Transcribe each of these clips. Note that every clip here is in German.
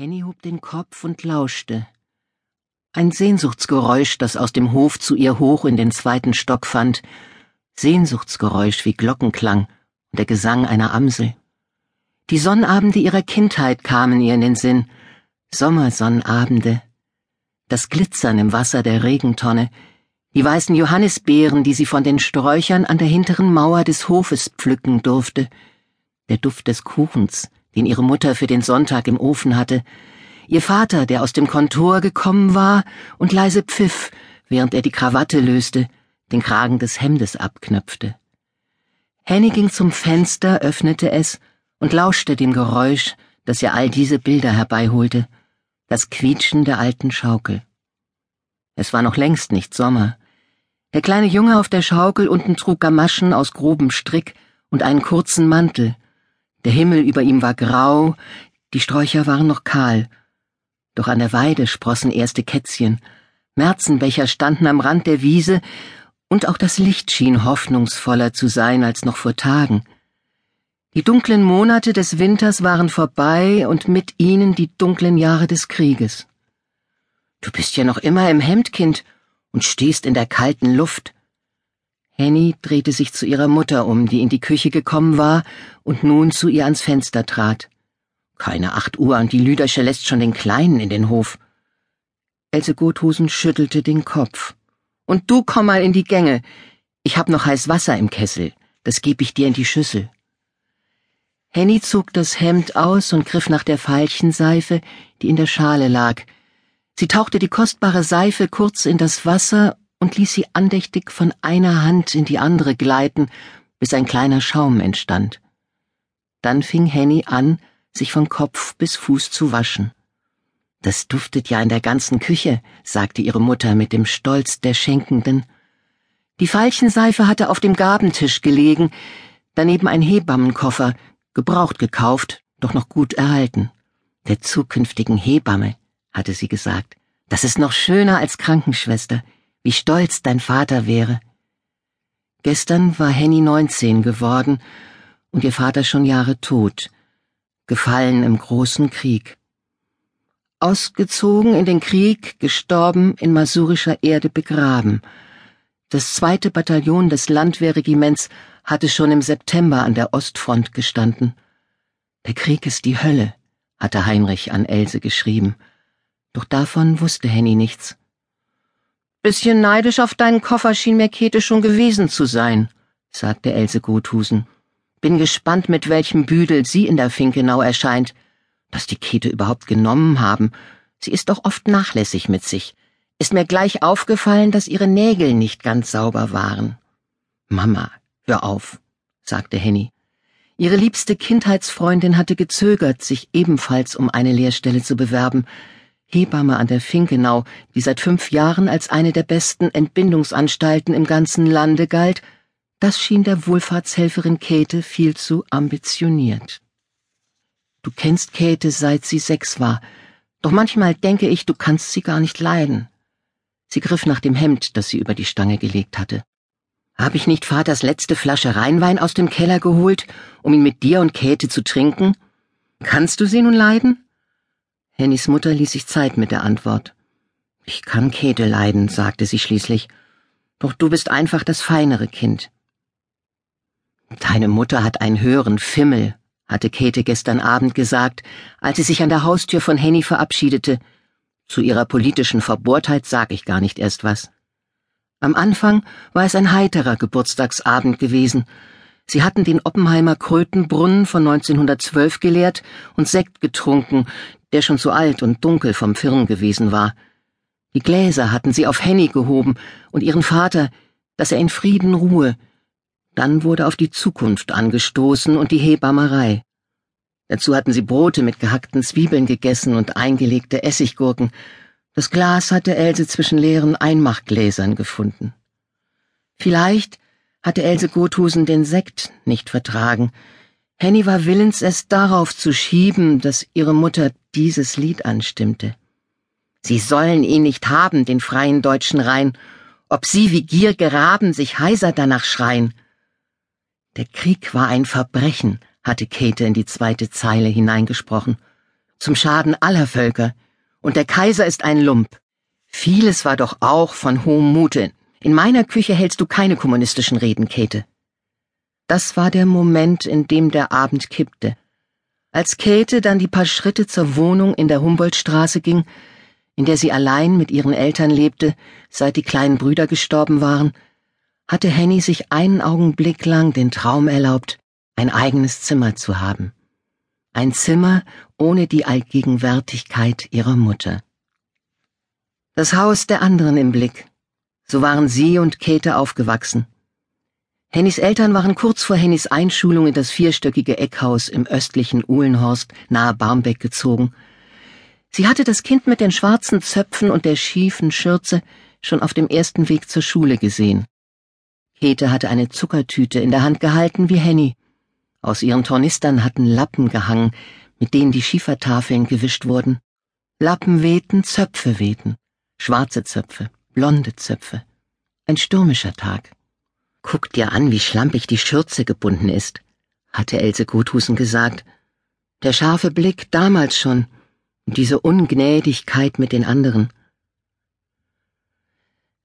Henny hob den Kopf und lauschte. Ein Sehnsuchtsgeräusch, das aus dem Hof zu ihr hoch in den zweiten Stock fand, Sehnsuchtsgeräusch wie Glockenklang und der Gesang einer Amsel. Die Sonnabende ihrer Kindheit kamen ihr in den Sinn, Sommersonnabende, das Glitzern im Wasser der Regentonne, die weißen Johannisbeeren, die sie von den Sträuchern an der hinteren Mauer des Hofes pflücken durfte, der Duft des Kuchens, den ihre Mutter für den Sonntag im Ofen hatte, ihr Vater, der aus dem Kontor gekommen war und leise pfiff, während er die Krawatte löste, den Kragen des Hemdes abknöpfte. Henny ging zum Fenster, öffnete es und lauschte dem Geräusch, das ihr all diese Bilder herbeiholte, das Quietschen der alten Schaukel. Es war noch längst nicht Sommer. Der kleine Junge auf der Schaukel unten trug Gamaschen aus grobem Strick und einen kurzen Mantel, der Himmel über ihm war grau, die Sträucher waren noch kahl. Doch an der Weide sprossen erste Kätzchen, Märzenbecher standen am Rand der Wiese, und auch das Licht schien hoffnungsvoller zu sein als noch vor Tagen. Die dunklen Monate des Winters waren vorbei und mit ihnen die dunklen Jahre des Krieges. Du bist ja noch immer im Hemd, Kind, und stehst in der kalten Luft, Henny drehte sich zu ihrer Mutter um, die in die Küche gekommen war und nun zu ihr ans Fenster trat. Keine acht Uhr und die Lüdersche lässt schon den Kleinen in den Hof. Else Gothusen schüttelte den Kopf. Und du komm mal in die Gänge. Ich hab noch heiß Wasser im Kessel. Das geb ich dir in die Schüssel. Henny zog das Hemd aus und griff nach der Veilchenseife, die in der Schale lag. Sie tauchte die kostbare Seife kurz in das Wasser und ließ sie andächtig von einer Hand in die andere gleiten, bis ein kleiner Schaum entstand. Dann fing Henny an, sich von Kopf bis Fuß zu waschen. Das duftet ja in der ganzen Küche, sagte ihre Mutter mit dem Stolz der Schenkenden. Die Veilchenseife hatte auf dem Gabentisch gelegen, daneben ein Hebammenkoffer, gebraucht gekauft, doch noch gut erhalten. Der zukünftigen Hebamme, hatte sie gesagt. Das ist noch schöner als Krankenschwester wie stolz dein Vater wäre. Gestern war Henny neunzehn geworden und ihr Vater schon Jahre tot, gefallen im großen Krieg. Ausgezogen in den Krieg, gestorben, in masurischer Erde begraben. Das zweite Bataillon des Landwehrregiments hatte schon im September an der Ostfront gestanden. Der Krieg ist die Hölle, hatte Heinrich an Else geschrieben. Doch davon wusste Henny nichts. Bisschen neidisch auf deinen Koffer schien mir Käthe schon gewesen zu sein, sagte Else Gothusen. Bin gespannt, mit welchem Büdel sie in der Finkenau erscheint. Dass die Käthe überhaupt genommen haben. Sie ist doch oft nachlässig mit sich. Ist mir gleich aufgefallen, dass ihre Nägel nicht ganz sauber waren. Mama, hör auf, sagte Henny. Ihre liebste Kindheitsfreundin hatte gezögert, sich ebenfalls um eine Lehrstelle zu bewerben. Hebamme an der Finkenau, die seit fünf Jahren als eine der besten Entbindungsanstalten im ganzen Lande galt, das schien der Wohlfahrtshelferin Käthe viel zu ambitioniert. Du kennst Käthe, seit sie sechs war, doch manchmal denke ich, du kannst sie gar nicht leiden. Sie griff nach dem Hemd, das sie über die Stange gelegt hatte. Hab ich nicht Vaters letzte Flasche Rheinwein aus dem Keller geholt, um ihn mit dir und Käthe zu trinken? Kannst du sie nun leiden? Hennys Mutter ließ sich Zeit mit der Antwort. Ich kann Käthe leiden, sagte sie schließlich. Doch du bist einfach das feinere Kind. Deine Mutter hat einen höheren Fimmel, hatte Käthe gestern Abend gesagt, als sie sich an der Haustür von Henny verabschiedete. Zu ihrer politischen Verbohrtheit sag ich gar nicht erst was. Am Anfang war es ein heiterer Geburtstagsabend gewesen. Sie hatten den Oppenheimer Krötenbrunnen von 1912 geleert und Sekt getrunken, der schon zu alt und dunkel vom Firn gewesen war. Die Gläser hatten sie auf Henny gehoben und ihren Vater, dass er in Frieden ruhe. Dann wurde auf die Zukunft angestoßen und die Hebammerei. Dazu hatten sie Brote mit gehackten Zwiebeln gegessen und eingelegte Essiggurken. Das Glas hatte Else zwischen leeren Einmachgläsern gefunden. Vielleicht hatte Else Gothusen den Sekt nicht vertragen, Henny war willens, es darauf zu schieben, dass ihre Mutter dieses Lied anstimmte. Sie sollen ihn nicht haben, den freien deutschen Rhein, ob sie wie gierige Raben sich heiser danach schreien. Der Krieg war ein Verbrechen, hatte Käthe in die zweite Zeile hineingesprochen. zum Schaden aller Völker, und der Kaiser ist ein Lump. Vieles war doch auch von hohem Mute. In meiner Küche hältst du keine kommunistischen Reden, Käthe. Das war der Moment, in dem der Abend kippte. Als Käthe dann die paar Schritte zur Wohnung in der Humboldtstraße ging, in der sie allein mit ihren Eltern lebte, seit die kleinen Brüder gestorben waren, hatte Henny sich einen Augenblick lang den Traum erlaubt, ein eigenes Zimmer zu haben. Ein Zimmer ohne die Allgegenwärtigkeit ihrer Mutter. Das Haus der anderen im Blick. So waren sie und Käthe aufgewachsen. Hennys Eltern waren kurz vor Hennys Einschulung in das vierstöckige Eckhaus im östlichen Uhlenhorst nahe Barmbek gezogen. Sie hatte das Kind mit den schwarzen Zöpfen und der schiefen Schürze schon auf dem ersten Weg zur Schule gesehen. Käthe hatte eine Zuckertüte in der Hand gehalten wie Henny. Aus ihren Tornistern hatten Lappen gehangen, mit denen die Schiefertafeln gewischt wurden. Lappen wehten, Zöpfe wehten. Schwarze Zöpfe, blonde Zöpfe. Ein stürmischer Tag. Guck dir an, wie schlampig die Schürze gebunden ist, hatte Else Guthusen gesagt. Der scharfe Blick damals schon und diese Ungnädigkeit mit den anderen.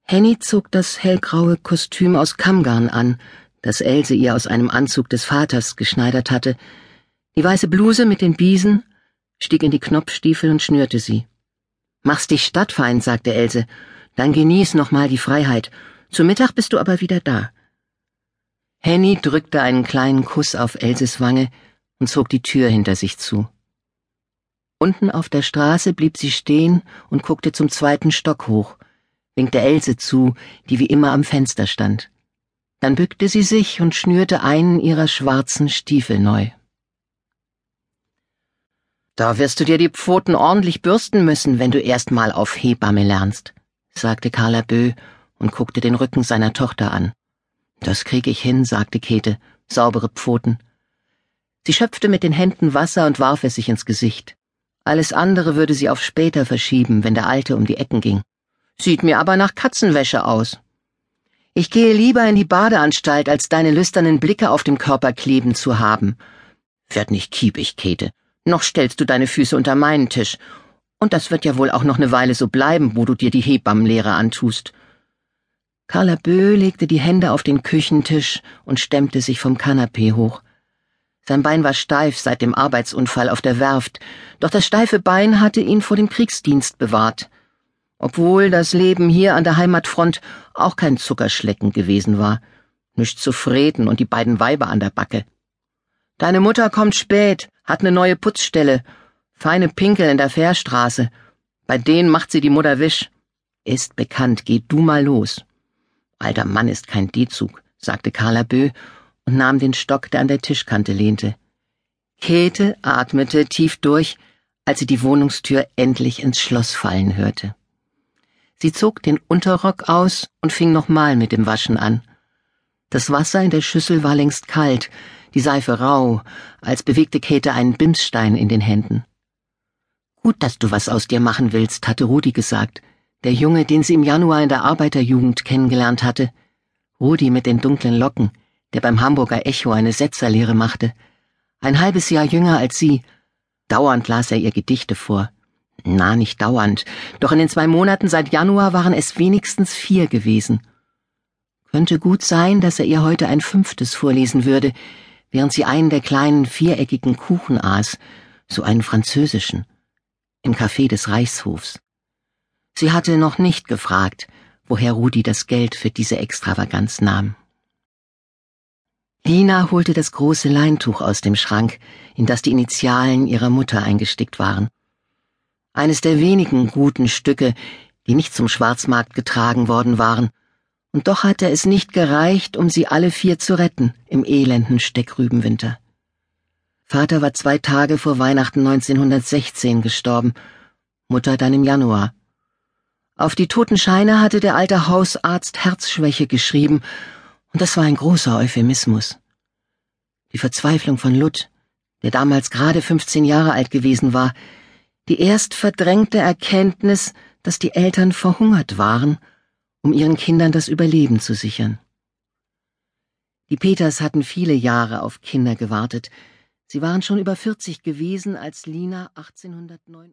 Henny zog das hellgraue Kostüm aus Kammgarn an, das Else ihr aus einem Anzug des Vaters geschneidert hatte, die weiße Bluse mit den Biesen, stieg in die Knopfstiefel und schnürte sie. Mach's dich stadtfeind, sagte Else, dann genieß noch mal die Freiheit. Zu Mittag bist du aber wieder da. Henny drückte einen kleinen Kuss auf Elses Wange und zog die Tür hinter sich zu. Unten auf der Straße blieb sie stehen und guckte zum zweiten Stock hoch, winkte Else zu, die wie immer am Fenster stand. Dann bückte sie sich und schnürte einen ihrer schwarzen Stiefel neu. Da wirst du dir die Pfoten ordentlich bürsten müssen, wenn du erst mal auf Hebamme lernst, sagte Carla Bö und guckte den Rücken seiner Tochter an. Das krieg ich hin, sagte Käthe, saubere Pfoten. Sie schöpfte mit den Händen Wasser und warf es sich ins Gesicht. Alles andere würde sie auf später verschieben, wenn der Alte um die Ecken ging. Sieht mir aber nach Katzenwäsche aus. Ich gehe lieber in die Badeanstalt, als deine lüsternen Blicke auf dem Körper kleben zu haben. Werd nicht kiepig, Käthe. Noch stellst du deine Füße unter meinen Tisch. Und das wird ja wohl auch noch eine Weile so bleiben, wo du dir die Hebammenlehre antust. Carla Bö legte die Hände auf den Küchentisch und stemmte sich vom Kanapee hoch. Sein Bein war steif seit dem Arbeitsunfall auf der Werft, doch das steife Bein hatte ihn vor dem Kriegsdienst bewahrt obwohl das Leben hier an der Heimatfront auch kein Zuckerschlecken gewesen war. Nicht zufrieden und die beiden Weiber an der Backe. Deine Mutter kommt spät, hat ne neue Putzstelle, feine Pinkel in der Fährstraße. Bei denen macht sie die Mutter Wisch. Ist bekannt, geh du mal los. Alter Mann ist kein D-Zug, sagte Carla Bö und nahm den Stock, der an der Tischkante lehnte. Käthe atmete tief durch, als sie die Wohnungstür endlich ins Schloss fallen hörte. Sie zog den Unterrock aus und fing nochmal mit dem Waschen an. Das Wasser in der Schüssel war längst kalt, die Seife rau, als bewegte Käthe einen Bimsstein in den Händen. Gut, dass du was aus dir machen willst, hatte Rudi gesagt, der Junge, den sie im Januar in der Arbeiterjugend kennengelernt hatte. Rudi mit den dunklen Locken, der beim Hamburger Echo eine Setzerlehre machte. Ein halbes Jahr jünger als sie. Dauernd las er ihr Gedichte vor. Na, nicht dauernd, doch in den zwei Monaten seit Januar waren es wenigstens vier gewesen. Könnte gut sein, dass er ihr heute ein fünftes vorlesen würde, während sie einen der kleinen viereckigen Kuchen aß, so einen französischen, im Café des Reichshofs. Sie hatte noch nicht gefragt, woher Rudi das Geld für diese Extravaganz nahm. Lina holte das große Leintuch aus dem Schrank, in das die Initialen ihrer Mutter eingestickt waren eines der wenigen guten Stücke, die nicht zum Schwarzmarkt getragen worden waren, und doch hatte es nicht gereicht, um sie alle vier zu retten im elenden Steckrübenwinter. Vater war zwei Tage vor Weihnachten 1916 gestorben, Mutter dann im Januar. Auf die toten Scheine hatte der alte Hausarzt Herzschwäche geschrieben, und das war ein großer Euphemismus. Die Verzweiflung von Lutt, der damals gerade 15 Jahre alt gewesen war, die erst verdrängte Erkenntnis, dass die Eltern verhungert waren, um ihren Kindern das Überleben zu sichern. Die Peters hatten viele Jahre auf Kinder gewartet, Sie waren schon über 40 gewesen, als Lina 1809